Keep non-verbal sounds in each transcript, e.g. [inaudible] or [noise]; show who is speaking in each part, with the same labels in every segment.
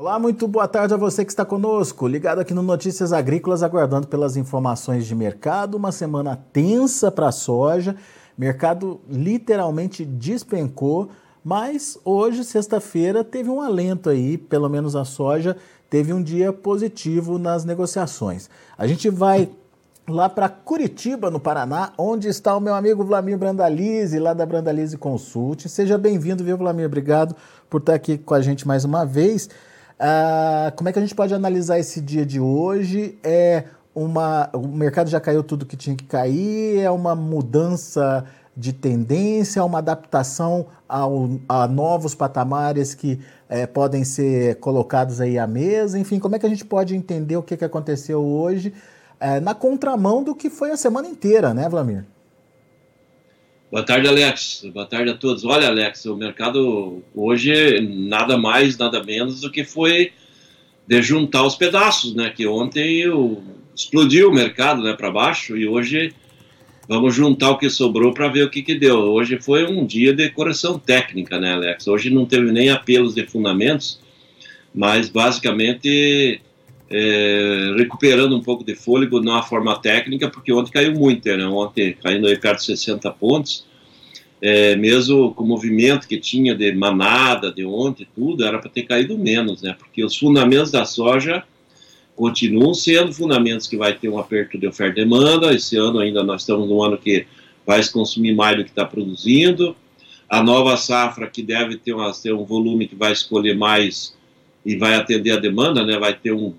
Speaker 1: Olá, muito boa tarde a você que está conosco, ligado aqui no Notícias Agrícolas, aguardando pelas informações de mercado. Uma semana tensa para a soja, mercado literalmente despencou, mas hoje, sexta-feira, teve um alento aí, pelo menos a soja teve um dia positivo nas negociações. A gente vai lá para Curitiba, no Paraná, onde está o meu amigo Vlamir Brandalize, lá da Brandalize Consult. Seja bem-vindo, viu, Vlamir? Obrigado por estar aqui com a gente mais uma vez. Uh, como é que a gente pode analisar esse dia de hoje? É uma, o mercado já caiu tudo que tinha que cair? É uma mudança de tendência, uma adaptação ao, a novos patamares que é, podem ser colocados aí à mesa? Enfim, como é que a gente pode entender o que, que aconteceu hoje é, na contramão do que foi a semana inteira, né, Vlamir?
Speaker 2: Boa tarde, Alex. Boa tarde a todos. Olha, Alex, o mercado hoje nada mais, nada menos do que foi de juntar os pedaços, né? Que ontem explodiu o mercado, né, para baixo e hoje vamos juntar o que sobrou para ver o que que deu. Hoje foi um dia de correção técnica, né, Alex? Hoje não teve nem apelos de fundamentos, mas basicamente é, recuperando um pouco de fôlego na forma técnica, porque ontem caiu muito, né? ontem caindo aí perto de 60 pontos, é, mesmo com o movimento que tinha de manada de ontem, tudo, era para ter caído menos, né? porque os fundamentos da soja continuam sendo fundamentos que vai ter um aperto de oferta e demanda, esse ano ainda nós estamos num ano que vai consumir mais do que está produzindo, a nova safra que deve ter, uma, ter um volume que vai escolher mais e vai atender a demanda, né? vai ter um,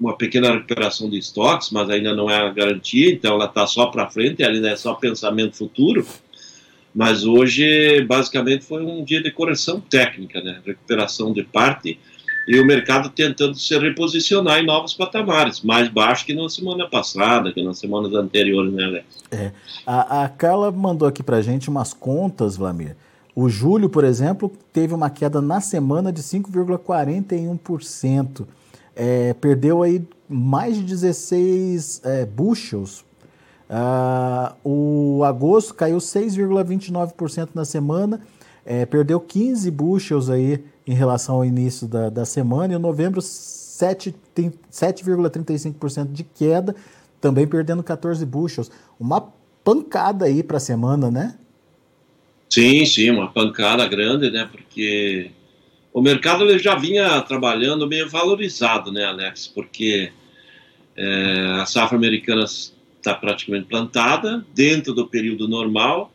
Speaker 2: uma pequena recuperação de estoques, mas ainda não é a garantia, então ela está só para frente, ainda é só pensamento futuro. Mas hoje, basicamente, foi um dia de correção técnica, né? recuperação de parte, e o mercado tentando se reposicionar em novos patamares, mais baixo que na semana passada, que nas semanas anteriores, né, Alex?
Speaker 1: É. A, a Carla mandou aqui para gente umas contas, Vlamir. O julho, por exemplo, teve uma queda na semana de 5,41% é, perdeu aí mais de 16 é, bushels. Ah, o agosto caiu 6,29% na semana, é, perdeu 15 bushels aí em relação ao início da, da semana, e o novembro 7,35% de queda, também perdendo 14 bushels. Uma pancada aí para a semana, né?
Speaker 2: Sim, sim, uma pancada grande, né? Porque o mercado ele já vinha trabalhando meio valorizado, né, Alex? Porque é, a safra americana está praticamente plantada dentro do período normal.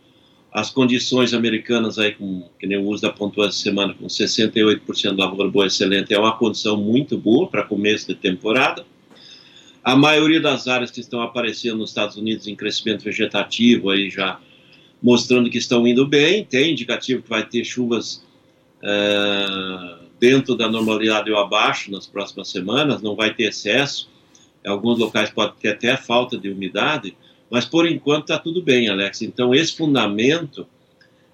Speaker 2: As condições americanas aí, com, que nem o uso da pontuação essa semana, com 68% de lavoura boa excelente, é uma condição muito boa para começo de temporada. A maioria das áreas que estão aparecendo nos Estados Unidos em crescimento vegetativo aí já mostrando que estão indo bem, tem indicativo que vai ter chuvas é, dentro da normalidade ou abaixo nas próximas semanas, não vai ter excesso. Em alguns locais pode ter até falta de umidade, mas por enquanto está tudo bem, Alex. Então esse fundamento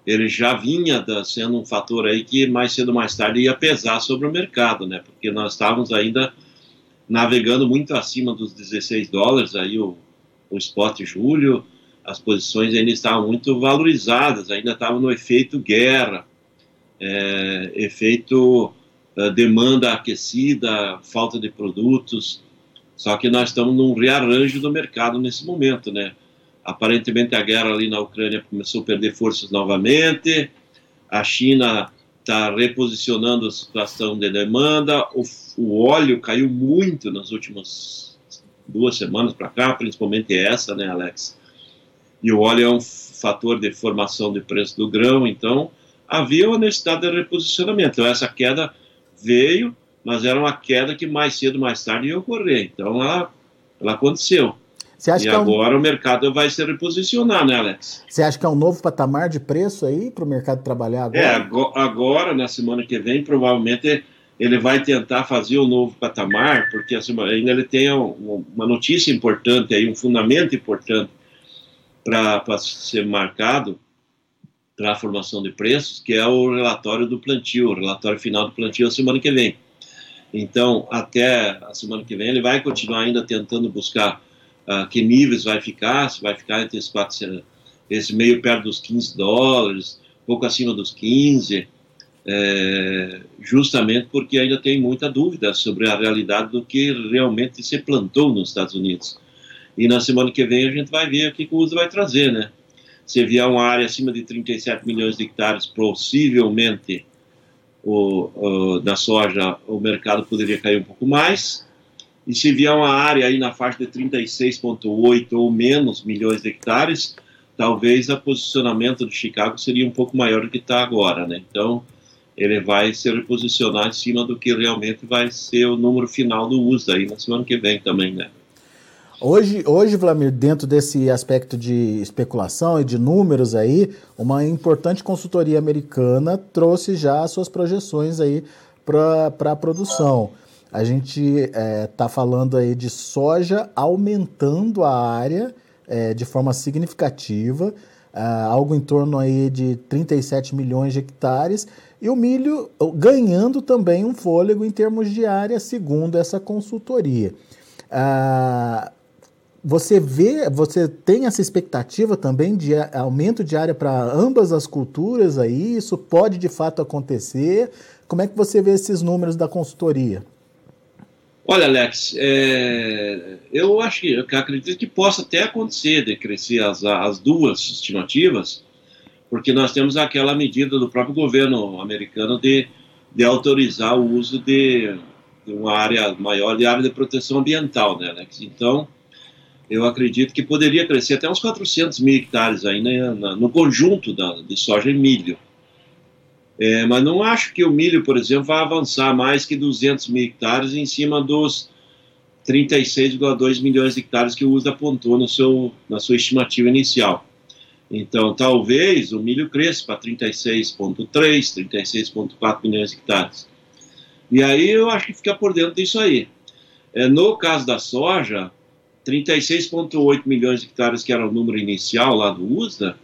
Speaker 2: ele já vinha da, sendo um fator aí que mais cedo ou mais tarde ia pesar sobre o mercado, né? Porque nós estávamos ainda navegando muito acima dos 16 dólares aí o, o spot julho, as posições ainda estavam muito valorizadas, ainda estavam no efeito guerra é, efeito é, demanda aquecida, falta de produtos. Só que nós estamos num rearranjo do mercado nesse momento, né? Aparentemente a guerra ali na Ucrânia começou a perder forças novamente, a China está reposicionando a situação de demanda, o, o, óleo caiu muito nas últimas duas semanas para cá, principalmente essa, né, Alex? E o óleo é um fator de formação de preço do grão, então havia uma necessidade de reposicionamento. Então, essa queda veio, mas era uma queda que mais cedo, mais tarde ia ocorrer. Então, ela, ela aconteceu. e é agora um... o mercado vai se reposicionar, né, Alex?
Speaker 1: Você acha que é um novo patamar de preço aí para o mercado trabalhar agora?
Speaker 2: É, agora, na semana que vem, provavelmente ele vai tentar fazer um novo patamar, porque assim, ainda ele tem uma notícia importante aí, um fundamento importante para ser marcado, para a formação de preços, que é o relatório do plantio, o relatório final do plantio a semana que vem. Então, até a semana que vem, ele vai continuar ainda tentando buscar uh, que níveis vai ficar, se vai ficar entre esses quatro, esse meio perto dos 15 dólares, pouco acima dos 15, é, justamente porque ainda tem muita dúvida sobre a realidade do que realmente se plantou nos Estados Unidos. E na semana que vem a gente vai ver o que o uso vai trazer, né? Se vier uma área acima de 37 milhões de hectares, possivelmente o, o, da soja o mercado poderia cair um pouco mais. E se vier uma área aí na faixa de 36,8 ou menos milhões de hectares, talvez o posicionamento de Chicago seria um pouco maior do que está agora, né? Então, ele vai se reposicionar em cima do que realmente vai ser o número final do USA aí na semana que vem também, né?
Speaker 1: Hoje, hoje, Vladimir, dentro desse aspecto de especulação e de números aí, uma importante consultoria americana trouxe já as suas projeções aí para a produção. A gente está é, tá falando aí de soja aumentando a área é, de forma significativa, é, algo em torno aí de 37 milhões de hectares, e o milho ganhando também um fôlego em termos de área, segundo essa consultoria. Ah, você vê, você tem essa expectativa também de aumento de área para ambas as culturas aí? Isso pode de fato acontecer? Como é que você vê esses números da consultoria?
Speaker 2: Olha, Alex, é, eu acho que eu acredito que possa até acontecer de crescer as, as duas estimativas, porque nós temos aquela medida do próprio governo americano de, de autorizar o uso de, de uma área maior de área de proteção ambiental, né, Alex? Então, eu acredito que poderia crescer até uns 400 mil hectares aí né, no conjunto da, de soja e milho. É, mas não acho que o milho, por exemplo, vai avançar mais que 200 mil hectares em cima dos 36,2 milhões de hectares que o USDA apontou no seu, na sua estimativa inicial. Então, talvez o milho cresça para 36,3, 36,4 milhões de hectares. E aí eu acho que fica por dentro disso aí. É, no caso da soja, 36,8 milhões de hectares, que era o número inicial lá do USDA,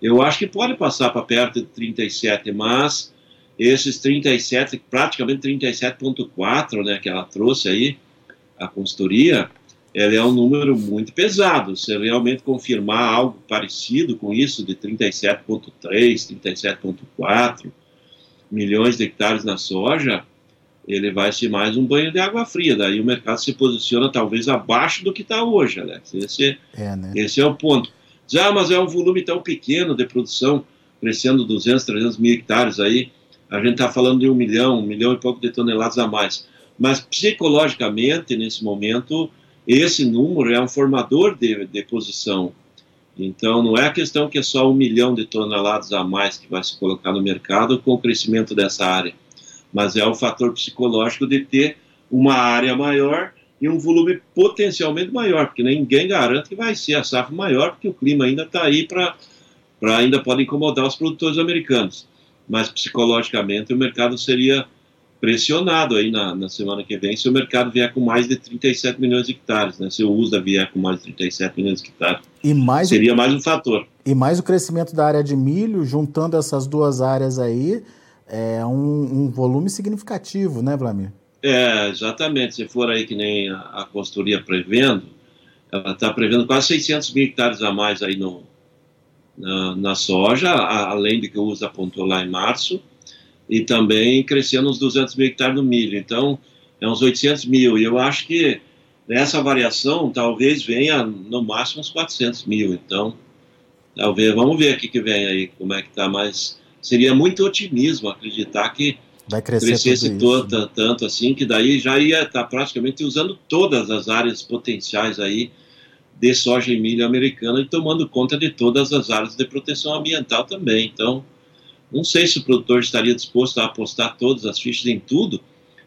Speaker 2: eu acho que pode passar para perto de 37, mas esses 37, praticamente 37,4, né, que ela trouxe aí, a consultoria, ela é um número muito pesado. Se realmente confirmar algo parecido com isso, de 37,3, 37,4 milhões de hectares na soja, ele vai ser mais um banho de água fria. Daí o mercado se posiciona talvez abaixo do que está hoje, Alex. Esse é, né? esse é o ponto. Já, ah, mas é um volume tão pequeno de produção, crescendo 200, 300 mil hectares aí. A gente está falando de um milhão, um milhão e pouco de toneladas a mais. Mas psicologicamente, nesse momento, esse número é um formador de, de posição. Então, não é a questão que é só um milhão de toneladas a mais que vai se colocar no mercado com o crescimento dessa área mas é o fator psicológico de ter uma área maior e um volume potencialmente maior, porque ninguém garante que vai ser a safra maior, porque o clima ainda está aí para ainda pode incomodar os produtores americanos. Mas psicologicamente o mercado seria pressionado aí na, na semana que vem se o mercado vier com mais de 37 milhões de hectares, né? Se o USDA vier com mais de 37 milhões de hectares, e mais seria o, mais um fator.
Speaker 1: E mais o crescimento da área de milho, juntando essas duas áreas aí, é um, um volume significativo, né, Vlamir?
Speaker 2: É, exatamente. Se for aí que nem a, a consultoria prevendo, ela está prevendo quase 600 mil hectares a mais aí no, na, na soja, a, além do que o USA apontou lá em março, e também crescendo uns 200 mil hectares no milho. Então, é uns 800 mil. E eu acho que nessa variação talvez venha no máximo uns 400 mil. Então, talvez, vamos ver o que vem aí, como é que está mais seria muito otimismo acreditar que
Speaker 1: Vai crescesse
Speaker 2: todo, tanto assim, que daí já ia estar tá praticamente usando todas as áreas potenciais aí de soja e milho americana e tomando conta de todas as áreas de proteção ambiental também. Então, não sei se o produtor estaria disposto a apostar todas as fichas em tudo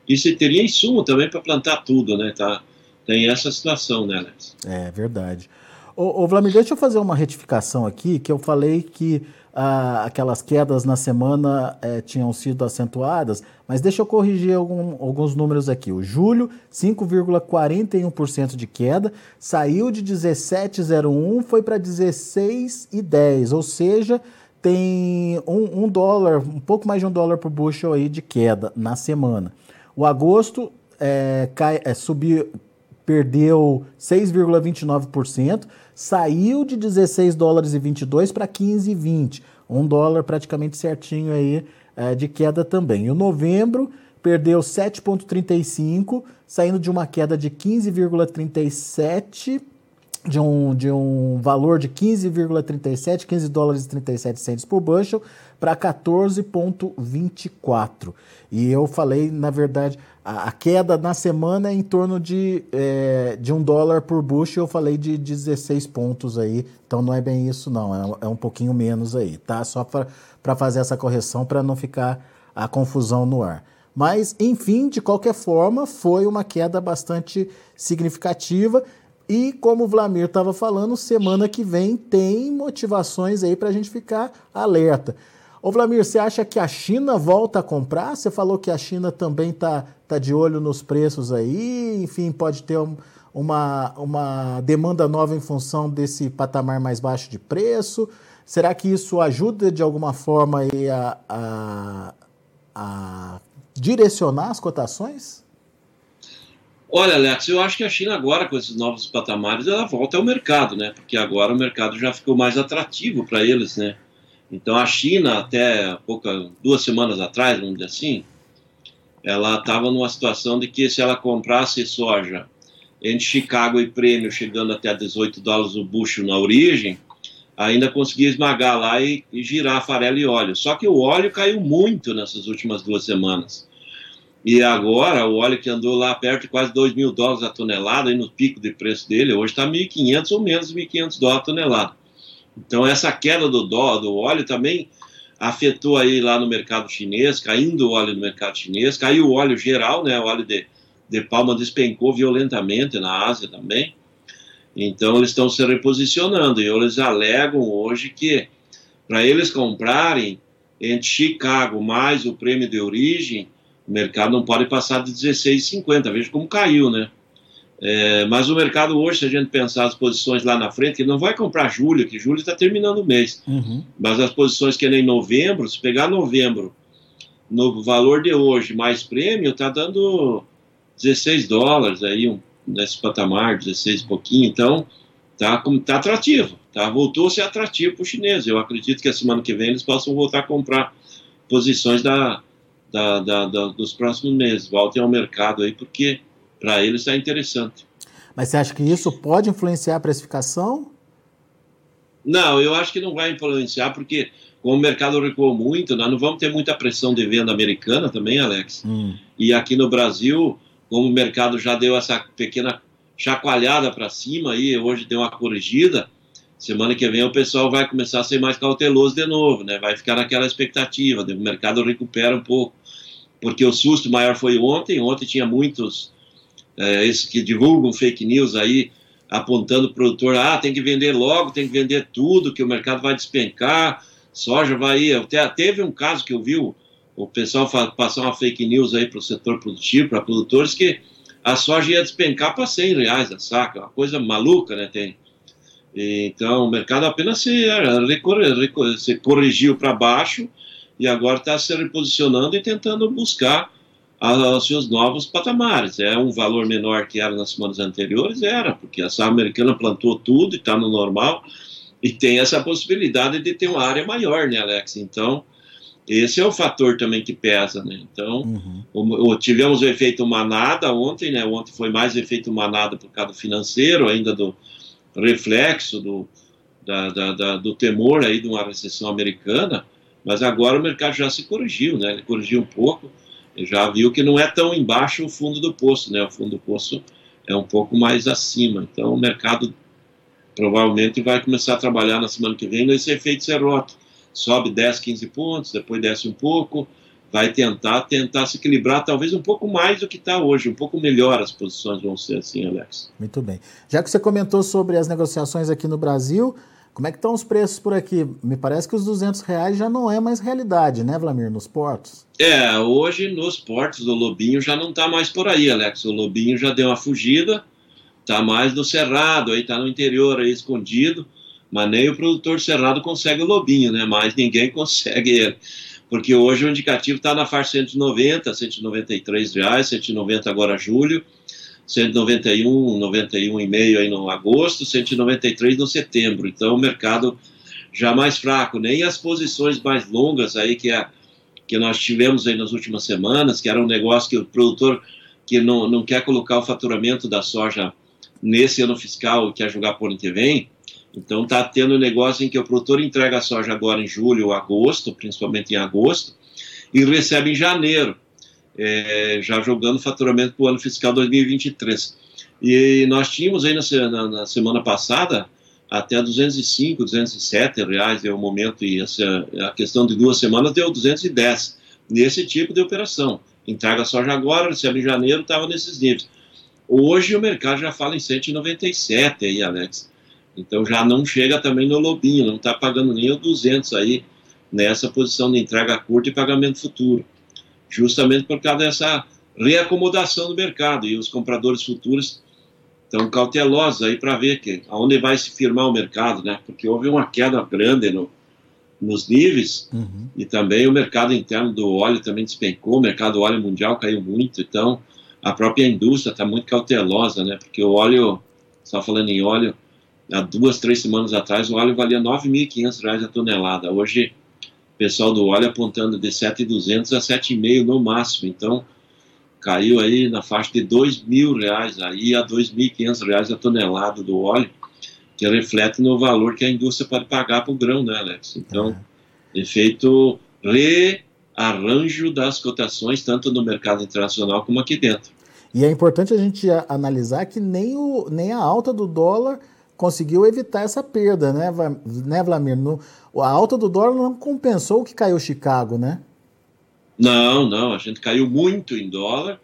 Speaker 2: e se teria insumo também para plantar tudo, né? Tá, tem essa situação, né, Alex?
Speaker 1: É verdade. Ô, ô Vladimir, deixa eu fazer uma retificação aqui, que eu falei que ah, aquelas quedas na semana eh, tinham sido acentuadas, mas deixa eu corrigir algum, alguns números aqui. O julho, 5,41% de queda, saiu de 17,01, foi para 16,10, ou seja, tem um, um, dólar, um pouco mais de um dólar por bushel aí de queda na semana. O agosto é, cai, é, subiu, perdeu 6,29%, saiu de 16 dólares e 22 para 15,20. um dólar praticamente certinho aí é, de queda também. E o novembro perdeu 7,35, saindo de uma queda de 15,37 de um, de um valor de 15,37, 15 dólares e 37 centos por bushel, para 14,24. E eu falei, na verdade, a, a, queda na semana é em torno de, é, de um dólar por bushel, eu falei de 16 pontos aí, então não é bem isso não, é, é um pouquinho menos aí, tá? Só para fazer essa correção, para não ficar a confusão no ar. Mas, enfim, de qualquer forma, foi uma queda bastante significativa e como o Vlamir estava falando, semana que vem tem motivações aí para a gente ficar alerta. Ô Vlamir, você acha que a China volta a comprar? Você falou que a China também está tá de olho nos preços aí, enfim, pode ter um, uma, uma demanda nova em função desse patamar mais baixo de preço. Será que isso ajuda de alguma forma a, a, a direcionar as cotações?
Speaker 2: Olha, Alex, eu acho que a China agora, com esses novos patamares, ela volta ao mercado, né? Porque agora o mercado já ficou mais atrativo para eles, né? Então a China, até pouca, duas semanas atrás, vamos dizer assim, ela estava numa situação de que se ela comprasse soja entre Chicago e Prêmio, chegando até 18 dólares o bucho na origem, ainda conseguia esmagar lá e, e girar farelo e óleo. Só que o óleo caiu muito nessas últimas duas semanas. E agora, o óleo que andou lá perto de quase 2 mil dólares a tonelada, aí no pico de preço dele, hoje está 1.500 ou menos de 1.500 dólares a tonelada. Então, essa queda do, dó, do óleo também afetou aí lá no mercado chinês, caindo o óleo no mercado chinês, caiu o óleo geral, né, o óleo de, de palma despencou violentamente na Ásia também. Então, eles estão se reposicionando e eles alegam hoje que para eles comprarem entre Chicago mais o prêmio de origem, o mercado não pode passar de 16,50. Veja como caiu, né? É, mas o mercado hoje, se a gente pensar as posições lá na frente, que não vai comprar julho, que julho está terminando o mês. Uhum. Mas as posições que é em novembro, se pegar novembro, no valor de hoje mais prêmio, está dando 16 dólares aí, um, nesse patamar, 16 e pouquinho. Então, tá, tá atrativo. Tá? Voltou a ser atrativo para o chinês. Eu acredito que a semana que vem eles possam voltar a comprar posições da, da, da, da, dos próximos meses. Voltem ao mercado aí, porque para eles está interessante.
Speaker 1: Mas você acha que isso pode influenciar a precificação?
Speaker 2: Não, eu acho que não vai influenciar, porque como o mercado recuou muito, nós não vamos ter muita pressão de venda americana também, Alex. Hum. E aqui no Brasil, como o mercado já deu essa pequena chacoalhada para cima e hoje deu uma corrigida, semana que vem o pessoal vai começar a ser mais cauteloso de novo, né? Vai ficar naquela expectativa, o mercado recupera um pouco porque o susto maior foi ontem. Ontem tinha muitos é, esses que divulgam fake news aí, apontando o produtor, ah, tem que vender logo, tem que vender tudo, que o mercado vai despencar, soja vai. Até, teve um caso que eu vi o, o pessoal passar uma fake news aí para o setor produtivo, para produtores, que a soja ia despencar para 100 reais a saca, uma coisa maluca, né? Tem. Então, o mercado apenas se, se corrigiu para baixo e agora está se reposicionando e tentando buscar os seus novos patamares. É um valor menor que era nas semanas anteriores? Era, porque a safra americana plantou tudo e está no normal e tem essa possibilidade de ter uma área maior, né, Alex? Então, esse é o fator também que pesa, né? Então, uhum. o, o, tivemos o efeito manada ontem, né? Ontem foi mais efeito manada por causa do financeiro, ainda do reflexo do, da, da, da, do temor aí de uma recessão americana, mas agora o mercado já se corrigiu, né? Ele corrigiu um pouco, já viu que não é tão embaixo o fundo do poço, né? O fundo do poço é um pouco mais acima. Então o mercado provavelmente vai começar a trabalhar na semana que vem nesse efeito serrote. Sobe 10, 15 pontos, depois desce um pouco, vai tentar tentar se equilibrar talvez um pouco mais do que está hoje, um pouco melhor as posições vão ser assim, Alex.
Speaker 1: Muito bem. Já que você comentou sobre as negociações aqui no Brasil, como é que estão os preços por aqui? Me parece que os 200 reais já não é mais realidade, né, Vlamir, nos portos?
Speaker 2: É, hoje nos portos o lobinho já não está mais por aí, Alex. O lobinho já deu uma fugida, está mais no cerrado, aí está no interior aí escondido, mas nem o produtor cerrado consegue o lobinho, né? Mas ninguém [laughs] consegue ele. Porque hoje o indicativo está na faixa 190, 193 reais, 190 agora julho, 191, 91,5 aí no agosto, 193 no setembro. Então o mercado já mais fraco, nem as posições mais longas aí que, é, que nós tivemos aí nas últimas semanas, que era um negócio que o produtor que não, não quer colocar o faturamento da soja nesse ano fiscal, quer jogar por ano que vem, então está tendo um negócio em que o produtor entrega a soja agora em julho ou agosto, principalmente em agosto, e recebe em janeiro, é, já jogando faturamento para o ano fiscal 2023. E nós tínhamos aí na, na, na semana passada até 205, 207 reais é o momento, e essa, a questão de duas semanas deu 210, nesse tipo de operação. Entrega soja agora, recebe em janeiro, estava nesses níveis. Hoje o mercado já fala em 197 aí, Alex. Então já não chega também no lobinho, não está pagando nem o 200 aí nessa posição de entrega curta e pagamento futuro. Justamente por causa dessa reacomodação do mercado e os compradores futuros estão cautelosos aí para ver que aonde vai se firmar o mercado, né? Porque houve uma queda grande no, nos níveis uhum. e também o mercado interno do óleo também despencou, o mercado do óleo mundial caiu muito, então a própria indústria está muito cautelosa, né? Porque o óleo, só falando em óleo, há duas, três semanas atrás o óleo valia R$ 9.500 a tonelada. Hoje, pessoal do óleo apontando de 7.200 a 7,5 no máximo. Então, caiu aí na faixa de dois mil reais aí a dois mil quinhentos reais a tonelada do óleo, que reflete no valor que a indústria pode pagar para o grão, né, Alex? Então, é. efeito rearranjo das cotações, tanto no mercado internacional como aqui dentro.
Speaker 1: E é importante a gente analisar que nem, o, nem a alta do dólar conseguiu evitar essa perda, né, né Vlamir? No, a alta do dólar não compensou o que caiu Chicago, né?
Speaker 2: Não, não, a gente caiu muito em dólar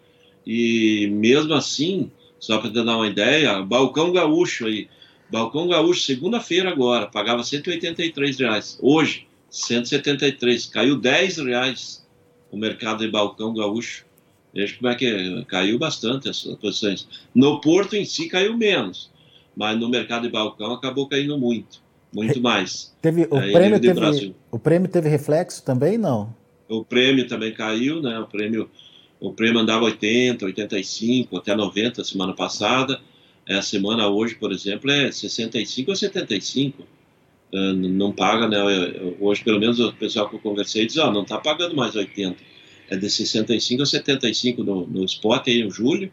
Speaker 2: e mesmo assim, só para dar uma ideia, balcão gaúcho aí, balcão gaúcho segunda-feira agora, pagava 183 reais, hoje 173, caiu 10 reais o mercado de balcão gaúcho. Veja como é que é, caiu bastante as posições. No porto em si caiu menos, mas no mercado de balcão acabou caindo muito, muito mais.
Speaker 1: Teve, o, prêmio teve, o prêmio teve reflexo também, não?
Speaker 2: O prêmio também caiu, né? O prêmio, o prêmio andava 80, 85, até 90 semana passada. Essa semana hoje, por exemplo, é 65 ou 75. Uh, não paga, né? Hoje, pelo menos, o pessoal que eu conversei diz, ó, oh, não está pagando mais 80. É de 65 a 75 no, no spot aí em julho.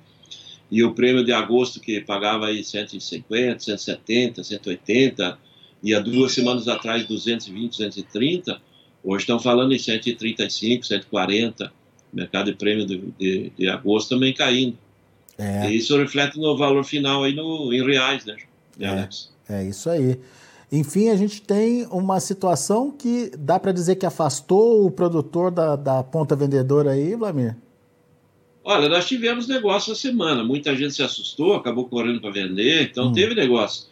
Speaker 2: E o prêmio de agosto, que pagava aí 150, 170, 180, e há duas semanas atrás 220, 230, Hoje estão falando em 135, 140, mercado de prêmio de, de, de agosto também caindo. É. E isso reflete no valor final aí no, em reais, né?
Speaker 1: É, é isso aí. Enfim, a gente tem uma situação que dá para dizer que afastou o produtor da, da ponta vendedora aí, Vlamir?
Speaker 2: Olha, nós tivemos negócio essa semana. Muita gente se assustou, acabou correndo para vender, então hum. teve negócio.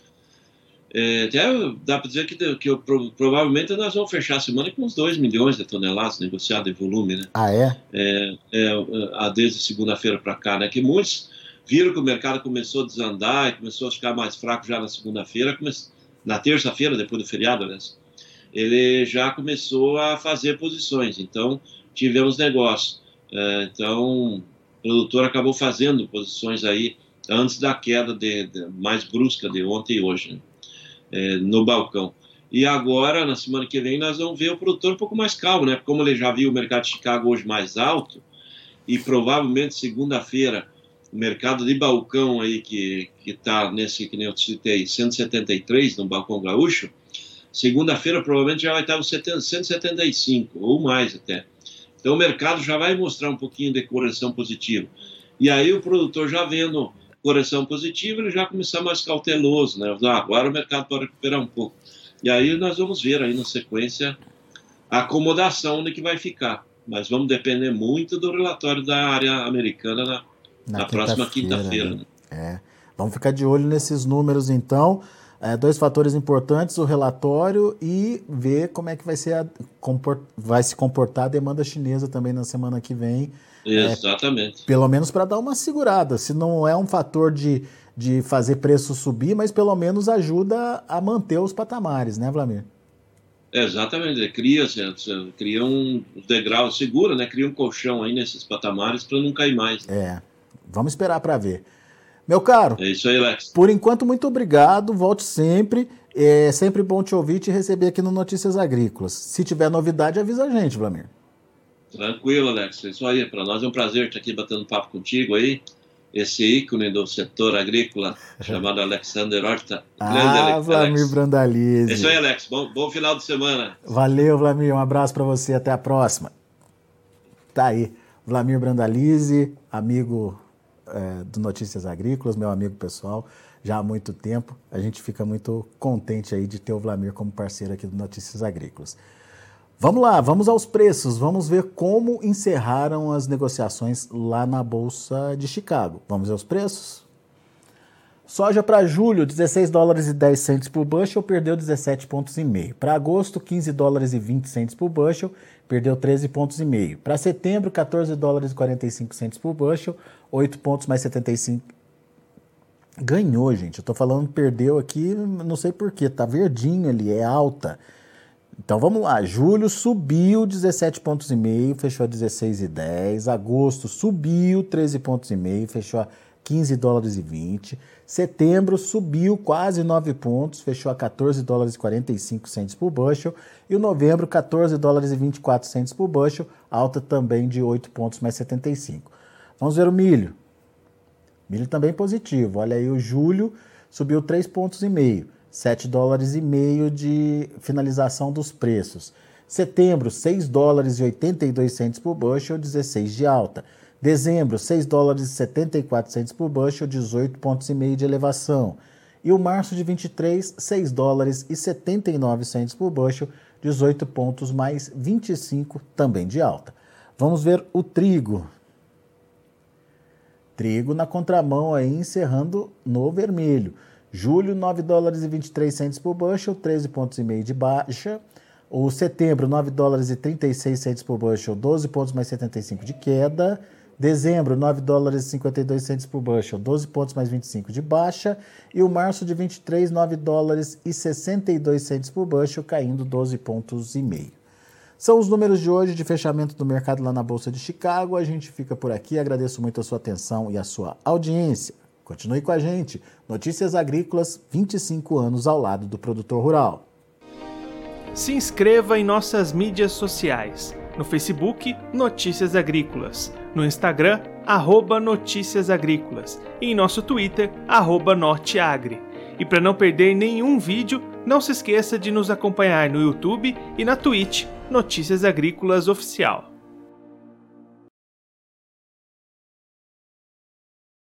Speaker 2: É, até dá para dizer que, que eu, provavelmente nós vamos fechar a semana com uns 2 milhões de toneladas negociadas em volume, né?
Speaker 1: Ah, é?
Speaker 2: é, é desde segunda-feira para cá, né? Que muitos viram que o mercado começou a desandar e começou a ficar mais fraco já na segunda-feira, na terça-feira, depois do feriado, né? ele já começou a fazer posições. Então, tivemos negócio. É, então, o produtor acabou fazendo posições aí antes da queda de, de mais brusca de ontem e hoje. Né? É, no balcão. E agora, na semana que vem, nós vamos ver o produtor um pouco mais calmo, né? Como ele já viu o mercado de Chicago hoje mais alto, e provavelmente segunda-feira o mercado de balcão aí que está nesse que nem eu citei, 173 no balcão gaúcho, segunda-feira provavelmente já vai estar no 175 ou mais até. Então o mercado já vai mostrar um pouquinho de correção positiva. E aí o produtor já vendo correção positiva, ele já começar mais cauteloso, né? Ah, agora o mercado pode recuperar um pouco. E aí nós vamos ver aí na sequência a acomodação onde que vai ficar. Mas vamos depender muito do relatório da área americana na, na, na próxima quinta-feira. Né?
Speaker 1: É. Vamos ficar de olho nesses números então. É, dois fatores importantes, o relatório e ver como é que vai, ser a, comport, vai se comportar a demanda chinesa também na semana que vem
Speaker 2: Exatamente.
Speaker 1: É, pelo menos para dar uma segurada. Se não é um fator de, de fazer preço subir, mas pelo menos ajuda a manter os patamares, né, Vlamir?
Speaker 2: Exatamente, cria, cria um degrau seguro, né? Cria um colchão aí nesses patamares para não cair mais.
Speaker 1: Né? É, vamos esperar para ver. Meu caro.
Speaker 2: É isso aí, Lex.
Speaker 1: Por enquanto, muito obrigado. Volte sempre. É sempre bom te ouvir e te receber aqui no Notícias Agrícolas. Se tiver novidade, avisa a gente, Vlamir.
Speaker 2: Tranquilo, Alex. É isso aí. Para nós é um prazer estar aqui batendo papo contigo aí. Esse ícone do setor agrícola [laughs] chamado Alexander Horta.
Speaker 1: Ah, Alex. Vlamir Brandalize.
Speaker 2: É isso aí, Alex. Bom, bom final de semana.
Speaker 1: Valeu, Vlamir. Um abraço para você. Até a próxima. Tá aí. Vlamir Brandalize, amigo é, do Notícias Agrícolas, meu amigo pessoal, já há muito tempo. A gente fica muito contente aí de ter o Vlamir como parceiro aqui do Notícias Agrícolas. Vamos lá, vamos aos preços. Vamos ver como encerraram as negociações lá na Bolsa de Chicago. Vamos aos preços? Soja para julho, 16 dólares e 10 centes por bushel, perdeu 17 pontos e meio. Para agosto, 15 dólares e 20 centes por bushel, perdeu 13 pontos e meio. Para setembro, 14 dólares e 45 centes por bushel, 8 pontos mais 75. Ganhou, gente. Eu tô falando perdeu aqui, não sei porquê, tá verdinho ali, é alta. Então vamos lá, julho subiu 17 pontos e meio, fechou a 16,10. Agosto subiu 13 pontos e meio, fechou a 15 dólares e 20. Setembro subiu quase 9 pontos, fechou a 14 dólares e 45 centos por bushel. E o novembro, 14 dólares e 24 centos por bushel, alta também de 8 pontos mais 75. Vamos ver o milho. Milho também positivo. Olha aí, o julho subiu 3 pontos e meio, 7 dólares e meio de finalização dos preços. Setembro, 6 dólares e 82 centos por bushel, 16 de alta. Dezembro, 6 dólares e 74 centos por bushel, 18 pontos e meio de elevação. E o março de 23, 6 dólares e 79 centos por bushel, 18 pontos mais 25 também de alta. Vamos ver o trigo. Trigo na contramão aí, encerrando no vermelho. Julho, 9 dólares e 23 centos por bushel, 13 pontos e meio de baixa. O setembro, 9 dólares e 36 centos por bushel, 12 pontos mais 75 de queda. Dezembro, 9 dólares e 52 centos por bushel, 12 pontos mais 25 de baixa. E o março de 23, 9 dólares e 62 centos por bushel, caindo 12 pontos e meio. São os números de hoje de fechamento do mercado lá na Bolsa de Chicago. A gente fica por aqui. Agradeço muito a sua atenção e a sua audiência. Continue com a gente. Notícias Agrícolas, 25 anos ao lado do produtor rural.
Speaker 3: Se inscreva em nossas mídias sociais. No Facebook, Notícias Agrícolas. No Instagram, arroba Notícias Agrícolas. E em nosso Twitter, arroba Norteagri. E para não perder nenhum vídeo, não se esqueça de nos acompanhar no YouTube e na Twitch Notícias Agrícolas Oficial.